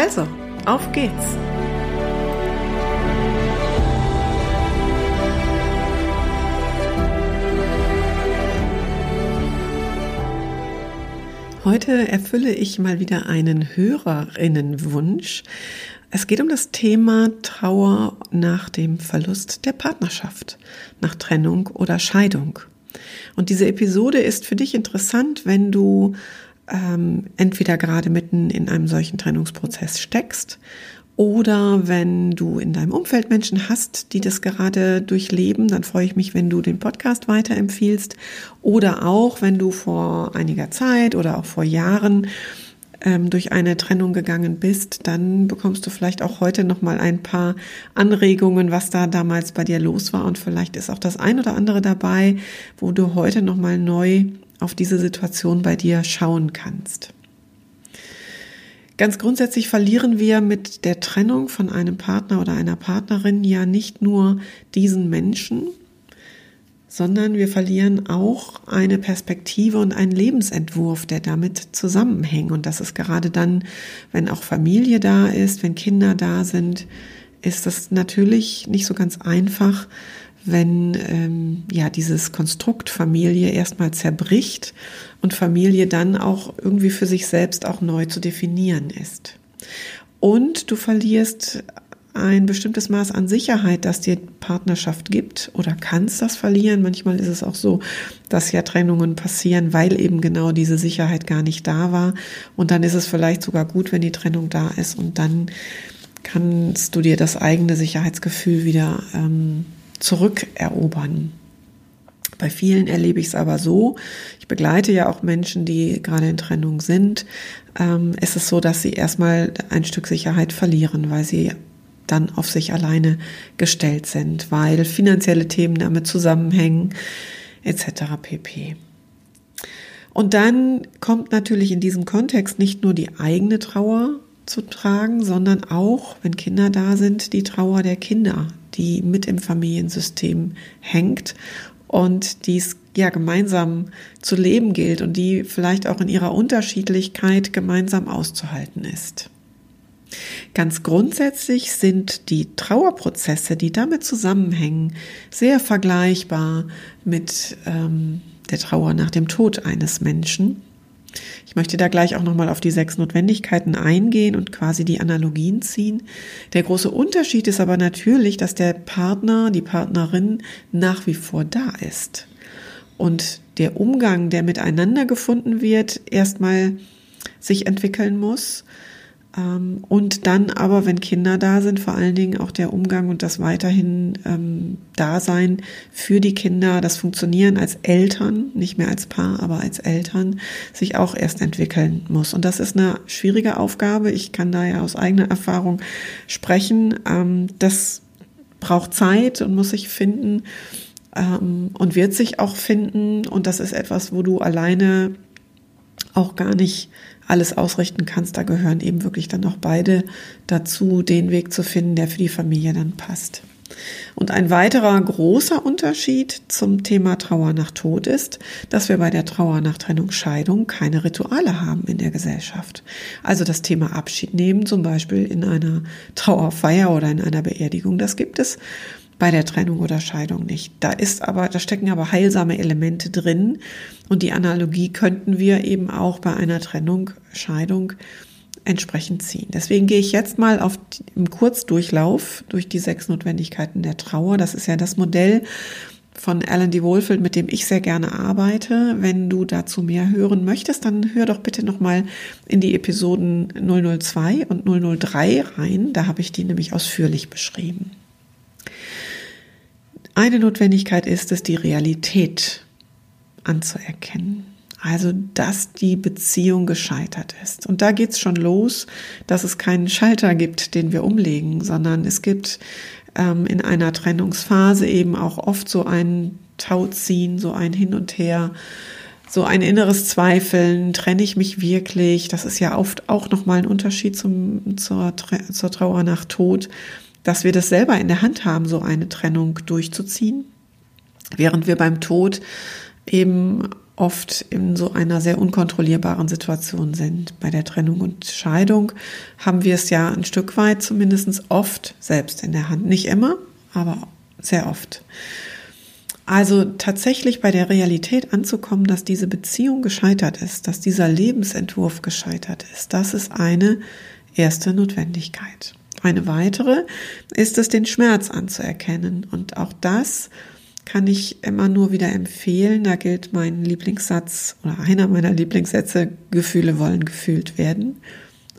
Also, auf geht's! Heute erfülle ich mal wieder einen Hörerinnenwunsch. Es geht um das Thema Trauer nach dem Verlust der Partnerschaft, nach Trennung oder Scheidung. Und diese Episode ist für dich interessant, wenn du ähm, entweder gerade mitten in einem solchen Trennungsprozess steckst oder wenn du in deinem Umfeld Menschen hast, die das gerade durchleben, dann freue ich mich, wenn du den Podcast weiterempfiehlst. Oder auch, wenn du vor einiger Zeit oder auch vor Jahren ähm, durch eine Trennung gegangen bist, dann bekommst du vielleicht auch heute noch mal ein paar Anregungen, was da damals bei dir los war und vielleicht ist auch das ein oder andere dabei, wo du heute noch mal neu auf diese Situation bei dir schauen kannst. Ganz grundsätzlich verlieren wir mit der Trennung von einem Partner oder einer Partnerin ja nicht nur diesen Menschen, sondern wir verlieren auch eine Perspektive und einen Lebensentwurf, der damit zusammenhängt. Und das ist gerade dann, wenn auch Familie da ist, wenn Kinder da sind, ist das natürlich nicht so ganz einfach, wenn ähm, ja dieses Konstrukt Familie erstmal zerbricht und Familie dann auch irgendwie für sich selbst auch neu zu definieren ist. Und du verlierst ein bestimmtes Maß an Sicherheit, das dir Partnerschaft gibt oder kannst das verlieren. Manchmal ist es auch so, dass ja Trennungen passieren, weil eben genau diese Sicherheit gar nicht da war. Und dann ist es vielleicht sogar gut, wenn die Trennung da ist und dann kannst du dir das eigene Sicherheitsgefühl wieder ähm, zurückerobern. Bei vielen erlebe ich es aber so, ich begleite ja auch Menschen, die gerade in Trennung sind, ähm, ist es so, dass sie erstmal ein Stück Sicherheit verlieren, weil sie dann auf sich alleine gestellt sind, weil finanzielle Themen damit zusammenhängen, etc. pp. Und dann kommt natürlich in diesem Kontext nicht nur die eigene Trauer zu tragen, sondern auch, wenn Kinder da sind, die Trauer der Kinder, die mit im Familiensystem hängt und die es ja gemeinsam zu leben gilt und die vielleicht auch in ihrer Unterschiedlichkeit gemeinsam auszuhalten ist. Ganz grundsätzlich sind die Trauerprozesse, die damit zusammenhängen, sehr vergleichbar mit ähm, der Trauer nach dem Tod eines Menschen. Ich möchte da gleich auch nochmal auf die sechs Notwendigkeiten eingehen und quasi die Analogien ziehen. Der große Unterschied ist aber natürlich, dass der Partner, die Partnerin nach wie vor da ist. Und der Umgang, der miteinander gefunden wird, erstmal sich entwickeln muss und dann aber, wenn Kinder da sind, vor allen Dingen auch der Umgang und das weiterhin ähm, Dasein für die Kinder, das Funktionieren als Eltern, nicht mehr als Paar, aber als Eltern, sich auch erst entwickeln muss. Und das ist eine schwierige Aufgabe. Ich kann da ja aus eigener Erfahrung sprechen. Ähm, das braucht Zeit und muss sich finden ähm, und wird sich auch finden. Und das ist etwas, wo du alleine auch gar nicht alles ausrichten kannst. Da gehören eben wirklich dann auch beide dazu, den Weg zu finden, der für die Familie dann passt. Und ein weiterer großer Unterschied zum Thema Trauer nach Tod ist, dass wir bei der Trauer nach Trennung, Scheidung keine Rituale haben in der Gesellschaft. Also das Thema Abschied nehmen, zum Beispiel in einer Trauerfeier oder in einer Beerdigung, das gibt es bei der Trennung oder Scheidung nicht. Da ist aber, da stecken aber heilsame Elemente drin und die Analogie könnten wir eben auch bei einer Trennung, Scheidung entsprechend ziehen. Deswegen gehe ich jetzt mal auf im Kurzdurchlauf durch die sechs Notwendigkeiten der Trauer. Das ist ja das Modell von Alan D. Wohlfeld, mit dem ich sehr gerne arbeite. Wenn du dazu mehr hören möchtest, dann hör doch bitte nochmal in die Episoden 002 und 003 rein. Da habe ich die nämlich ausführlich beschrieben. Eine Notwendigkeit ist es, die Realität anzuerkennen. Also, dass die Beziehung gescheitert ist. Und da geht's schon los, dass es keinen Schalter gibt, den wir umlegen, sondern es gibt ähm, in einer Trennungsphase eben auch oft so ein Tauziehen, so ein Hin und Her, so ein inneres Zweifeln, trenne ich mich wirklich? Das ist ja oft auch nochmal ein Unterschied zum, zur, zur Trauer nach Tod, dass wir das selber in der Hand haben, so eine Trennung durchzuziehen, während wir beim Tod eben oft in so einer sehr unkontrollierbaren Situation sind. Bei der Trennung und Scheidung haben wir es ja ein Stück weit zumindest oft selbst in der Hand. Nicht immer, aber sehr oft. Also tatsächlich bei der Realität anzukommen, dass diese Beziehung gescheitert ist, dass dieser Lebensentwurf gescheitert ist, das ist eine erste Notwendigkeit. Eine weitere ist es, den Schmerz anzuerkennen. Und auch das kann ich immer nur wieder empfehlen. Da gilt mein Lieblingssatz oder einer meiner Lieblingssätze, Gefühle wollen gefühlt werden.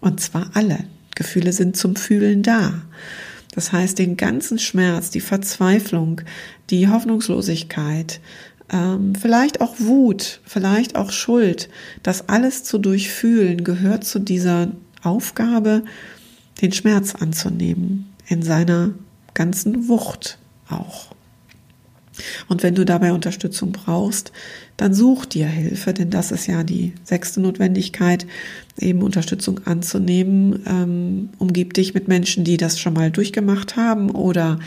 Und zwar alle. Gefühle sind zum Fühlen da. Das heißt, den ganzen Schmerz, die Verzweiflung, die Hoffnungslosigkeit, ähm, vielleicht auch Wut, vielleicht auch Schuld, das alles zu durchfühlen, gehört zu dieser Aufgabe, den Schmerz anzunehmen, in seiner ganzen Wucht auch. Und wenn du dabei Unterstützung brauchst, dann such dir Hilfe, denn das ist ja die sechste Notwendigkeit, eben Unterstützung anzunehmen. Ähm, umgib dich mit Menschen, die das schon mal durchgemacht haben oder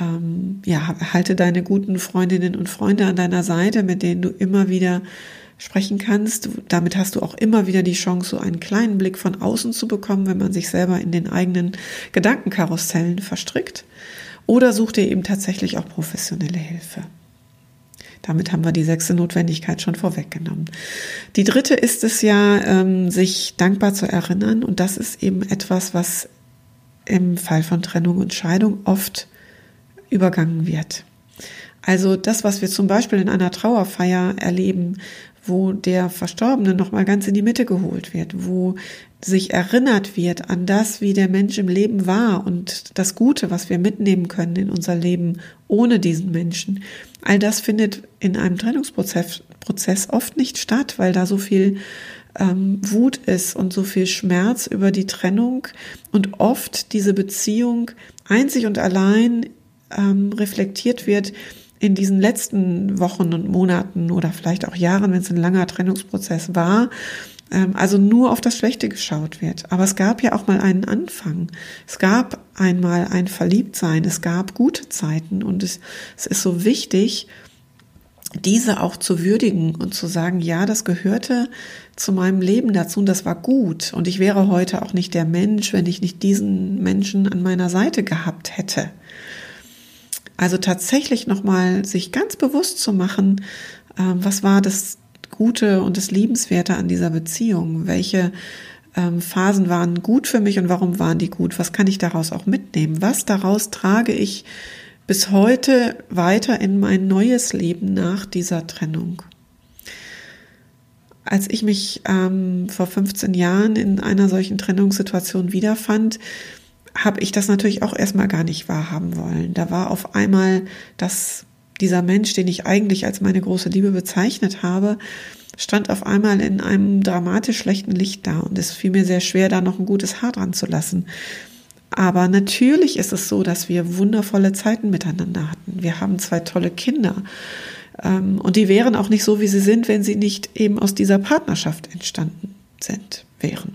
ähm, ja, halte deine guten Freundinnen und Freunde an deiner Seite, mit denen du immer wieder sprechen kannst. Damit hast du auch immer wieder die Chance, so einen kleinen Blick von außen zu bekommen, wenn man sich selber in den eigenen Gedankenkarussellen verstrickt. Oder such dir eben tatsächlich auch professionelle Hilfe. Damit haben wir die sechste Notwendigkeit schon vorweggenommen. Die dritte ist es ja, ähm, sich dankbar zu erinnern. Und das ist eben etwas, was im Fall von Trennung und Scheidung oft übergangen wird. Also das, was wir zum Beispiel in einer Trauerfeier erleben, wo der Verstorbene nochmal ganz in die Mitte geholt wird, wo sich erinnert wird an das, wie der Mensch im Leben war und das Gute, was wir mitnehmen können in unser Leben ohne diesen Menschen. All das findet in einem Trennungsprozess Prozess oft nicht statt, weil da so viel ähm, Wut ist und so viel Schmerz über die Trennung und oft diese Beziehung einzig und allein ähm, reflektiert wird in diesen letzten Wochen und Monaten oder vielleicht auch Jahren, wenn es ein langer Trennungsprozess war, ähm, also nur auf das Schlechte geschaut wird. Aber es gab ja auch mal einen Anfang. Es gab einmal ein Verliebtsein. Es gab gute Zeiten und es, es ist so wichtig, diese auch zu würdigen und zu sagen, ja, das gehörte zu meinem Leben dazu und das war gut. Und ich wäre heute auch nicht der Mensch, wenn ich nicht diesen Menschen an meiner Seite gehabt hätte. Also tatsächlich nochmal sich ganz bewusst zu machen, ähm, was war das Gute und das Liebenswerte an dieser Beziehung? Welche ähm, Phasen waren gut für mich und warum waren die gut? Was kann ich daraus auch mitnehmen? Was daraus trage ich bis heute weiter in mein neues Leben nach dieser Trennung? Als ich mich ähm, vor 15 Jahren in einer solchen Trennungssituation wiederfand, habe ich das natürlich auch erstmal gar nicht wahrhaben wollen. Da war auf einmal das, dieser Mensch, den ich eigentlich als meine große Liebe bezeichnet habe, stand auf einmal in einem dramatisch schlechten Licht da und es fiel mir sehr schwer, da noch ein gutes Haar dran zu lassen. Aber natürlich ist es so, dass wir wundervolle Zeiten miteinander hatten. Wir haben zwei tolle Kinder. Ähm, und die wären auch nicht so, wie sie sind, wenn sie nicht eben aus dieser Partnerschaft entstanden sind, wären.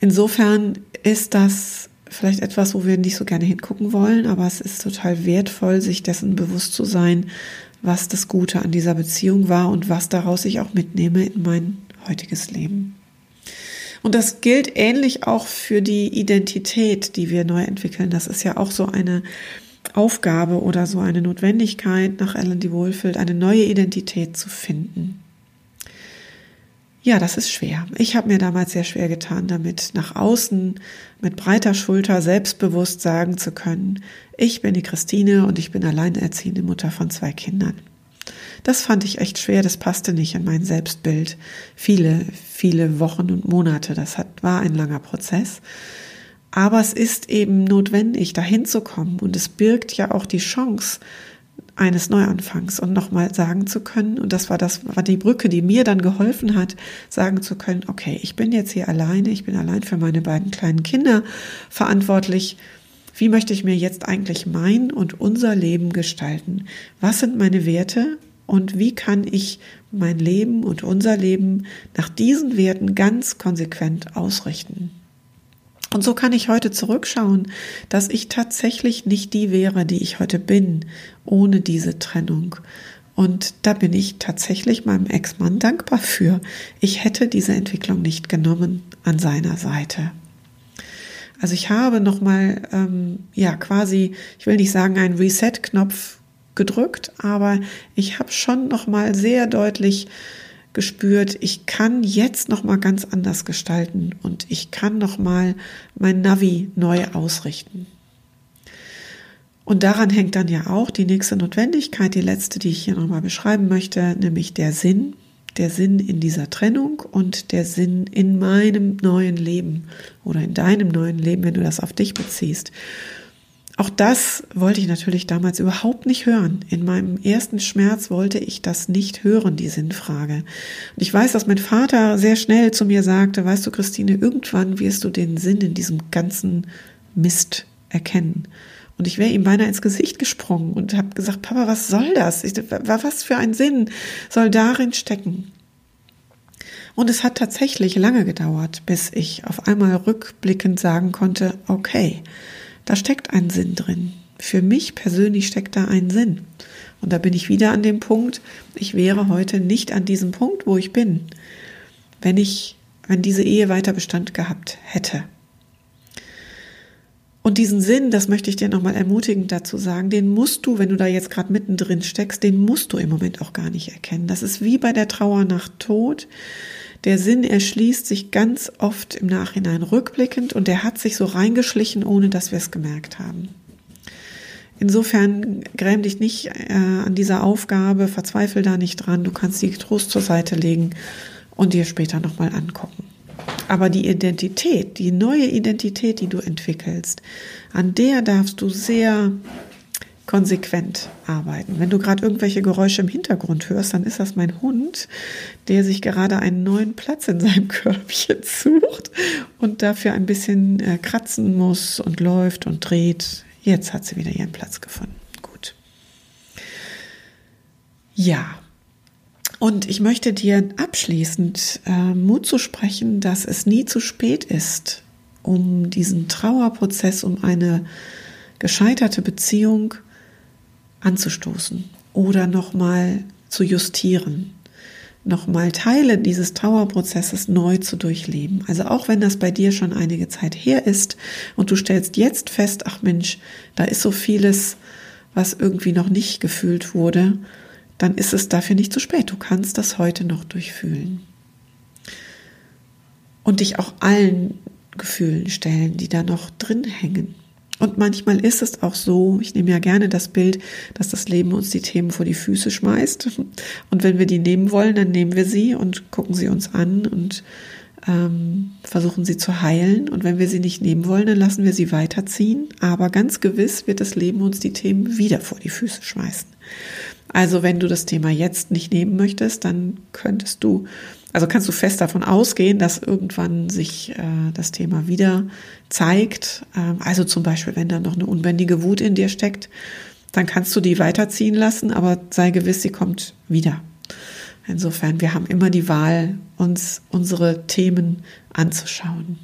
Insofern ist das vielleicht etwas, wo wir nicht so gerne hingucken wollen, aber es ist total wertvoll, sich dessen bewusst zu sein, was das Gute an dieser Beziehung war und was daraus ich auch mitnehme in mein heutiges Leben. Und das gilt ähnlich auch für die Identität, die wir neu entwickeln. Das ist ja auch so eine Aufgabe oder so eine Notwendigkeit nach Ellen D. Wohlfeld, eine neue Identität zu finden. Ja, das ist schwer. Ich habe mir damals sehr schwer getan, damit nach außen mit breiter Schulter selbstbewusst sagen zu können, ich bin die Christine und ich bin alleinerziehende Mutter von zwei Kindern. Das fand ich echt schwer, das passte nicht in mein Selbstbild. Viele, viele Wochen und Monate, das hat, war ein langer Prozess. Aber es ist eben notwendig, dahin zu kommen und es birgt ja auch die Chance, eines Neuanfangs und nochmal sagen zu können, und das war das, war die Brücke, die mir dann geholfen hat, sagen zu können, okay, ich bin jetzt hier alleine, ich bin allein für meine beiden kleinen Kinder verantwortlich. Wie möchte ich mir jetzt eigentlich mein und unser Leben gestalten? Was sind meine Werte und wie kann ich mein Leben und unser Leben nach diesen Werten ganz konsequent ausrichten? Und so kann ich heute zurückschauen, dass ich tatsächlich nicht die wäre, die ich heute bin, ohne diese Trennung. Und da bin ich tatsächlich meinem Ex-Mann dankbar für. Ich hätte diese Entwicklung nicht genommen an seiner Seite. Also ich habe nochmal, ähm, ja, quasi, ich will nicht sagen, einen Reset-Knopf gedrückt, aber ich habe schon nochmal sehr deutlich gespürt, ich kann jetzt noch mal ganz anders gestalten und ich kann noch mal mein Navi neu ausrichten. Und daran hängt dann ja auch die nächste Notwendigkeit, die letzte, die ich hier noch mal beschreiben möchte, nämlich der Sinn, der Sinn in dieser Trennung und der Sinn in meinem neuen Leben oder in deinem neuen Leben, wenn du das auf dich beziehst. Auch das wollte ich natürlich damals überhaupt nicht hören. In meinem ersten Schmerz wollte ich das nicht hören, die Sinnfrage. Und ich weiß, dass mein Vater sehr schnell zu mir sagte, weißt du, Christine, irgendwann wirst du den Sinn in diesem ganzen Mist erkennen. Und ich wäre ihm beinahe ins Gesicht gesprungen und habe gesagt, Papa, was soll das? Was für ein Sinn soll darin stecken? Und es hat tatsächlich lange gedauert, bis ich auf einmal rückblickend sagen konnte, okay, da steckt ein Sinn drin. Für mich persönlich steckt da ein Sinn. Und da bin ich wieder an dem Punkt, ich wäre heute nicht an diesem Punkt, wo ich bin, wenn ich, wenn diese Ehe weiter Bestand gehabt hätte. Und diesen Sinn, das möchte ich dir nochmal ermutigend dazu sagen, den musst du, wenn du da jetzt gerade mittendrin steckst, den musst du im Moment auch gar nicht erkennen. Das ist wie bei der Trauer nach Tod. Der Sinn erschließt sich ganz oft im Nachhinein rückblickend und der hat sich so reingeschlichen, ohne dass wir es gemerkt haben. Insofern gräm dich nicht äh, an dieser Aufgabe, verzweifel da nicht dran. Du kannst die Trost zur Seite legen und dir später nochmal angucken. Aber die Identität, die neue Identität, die du entwickelst, an der darfst du sehr konsequent arbeiten. Wenn du gerade irgendwelche Geräusche im Hintergrund hörst, dann ist das mein Hund, der sich gerade einen neuen Platz in seinem Körbchen sucht und dafür ein bisschen äh, kratzen muss und läuft und dreht. Jetzt hat sie wieder ihren Platz gefunden. Gut. Ja. Und ich möchte dir abschließend äh, Mut zu sprechen, dass es nie zu spät ist, um diesen Trauerprozess, um eine gescheiterte Beziehung anzustoßen oder nochmal zu justieren, nochmal Teile dieses Trauerprozesses neu zu durchleben. Also auch wenn das bei dir schon einige Zeit her ist und du stellst jetzt fest, ach Mensch, da ist so vieles, was irgendwie noch nicht gefühlt wurde, dann ist es dafür nicht zu spät. Du kannst das heute noch durchfühlen. Und dich auch allen Gefühlen stellen, die da noch drin hängen. Und manchmal ist es auch so, ich nehme ja gerne das Bild, dass das Leben uns die Themen vor die Füße schmeißt. Und wenn wir die nehmen wollen, dann nehmen wir sie und gucken sie uns an und ähm, versuchen sie zu heilen. Und wenn wir sie nicht nehmen wollen, dann lassen wir sie weiterziehen. Aber ganz gewiss wird das Leben uns die Themen wieder vor die Füße schmeißen. Also wenn du das Thema jetzt nicht nehmen möchtest, dann könntest du also kannst du fest davon ausgehen, dass irgendwann sich äh, das Thema wieder zeigt. Ähm, also zum Beispiel, wenn da noch eine unbändige Wut in dir steckt, dann kannst du die weiterziehen lassen, aber sei gewiss, sie kommt wieder. Insofern, wir haben immer die Wahl, uns unsere Themen anzuschauen.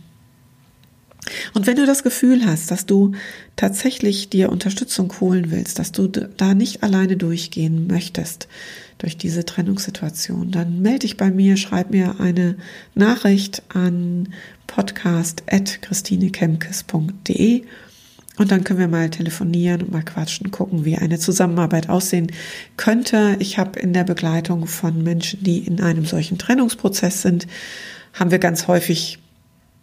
Und wenn du das Gefühl hast, dass du tatsächlich dir Unterstützung holen willst, dass du da nicht alleine durchgehen möchtest durch diese Trennungssituation, dann melde dich bei mir, schreib mir eine Nachricht an podcast.christinekemkes.de und dann können wir mal telefonieren und mal quatschen, gucken, wie eine Zusammenarbeit aussehen könnte. Ich habe in der Begleitung von Menschen, die in einem solchen Trennungsprozess sind, haben wir ganz häufig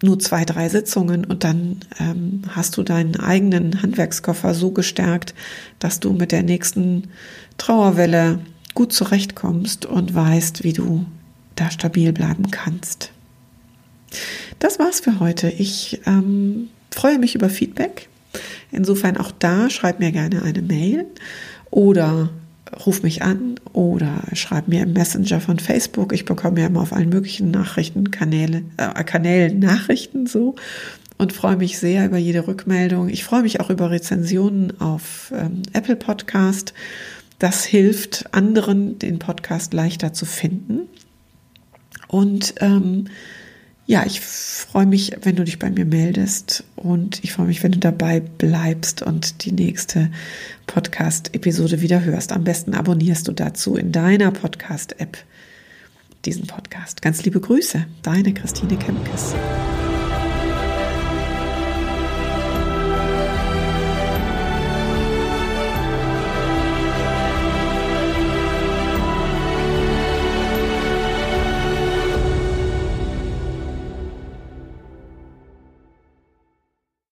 nur zwei, drei Sitzungen und dann ähm, hast du deinen eigenen Handwerkskoffer so gestärkt, dass du mit der nächsten Trauerwelle gut zurechtkommst und weißt, wie du da stabil bleiben kannst. Das war's für heute. Ich ähm, freue mich über Feedback. Insofern auch da schreib mir gerne eine Mail oder ruf mich an oder schreib mir im Messenger von Facebook. Ich bekomme ja immer auf allen möglichen Nachrichtenkanälen äh, Kanälen Nachrichten so und freue mich sehr über jede Rückmeldung. Ich freue mich auch über Rezensionen auf ähm, Apple Podcast. Das hilft anderen, den Podcast leichter zu finden. Und ähm, ja, ich freue mich, wenn du dich bei mir meldest und ich freue mich, wenn du dabei bleibst und die nächste Podcast-Episode wieder hörst. Am besten abonnierst du dazu in deiner Podcast-App diesen Podcast. Ganz liebe Grüße, deine Christine Kempkes.